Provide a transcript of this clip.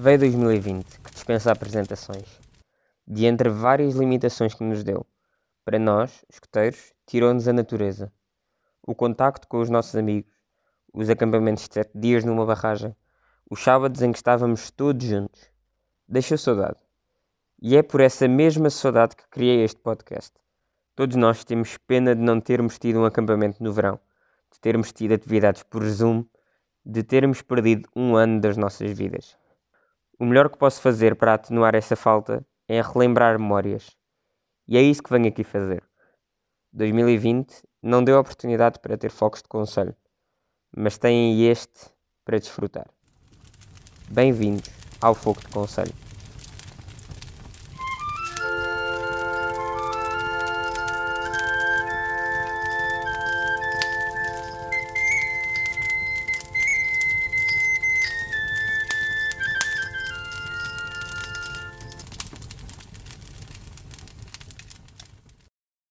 Veio 2020, que dispensa apresentações. De entre várias limitações que nos deu, para nós, escuteiros, tirou-nos a natureza. O contacto com os nossos amigos, os acampamentos de sete dias numa barragem, os sábados em que estávamos todos juntos. Deixou saudade. E é por essa mesma saudade que criei este podcast. Todos nós temos pena de não termos tido um acampamento no verão, de termos tido atividades por Zoom, de termos perdido um ano das nossas vidas. O melhor que posso fazer para atenuar essa falta é relembrar memórias. E é isso que venho aqui fazer. 2020 não deu oportunidade para ter focos de conselho, mas têm este para desfrutar. Bem-vindos ao Foco de Conselho.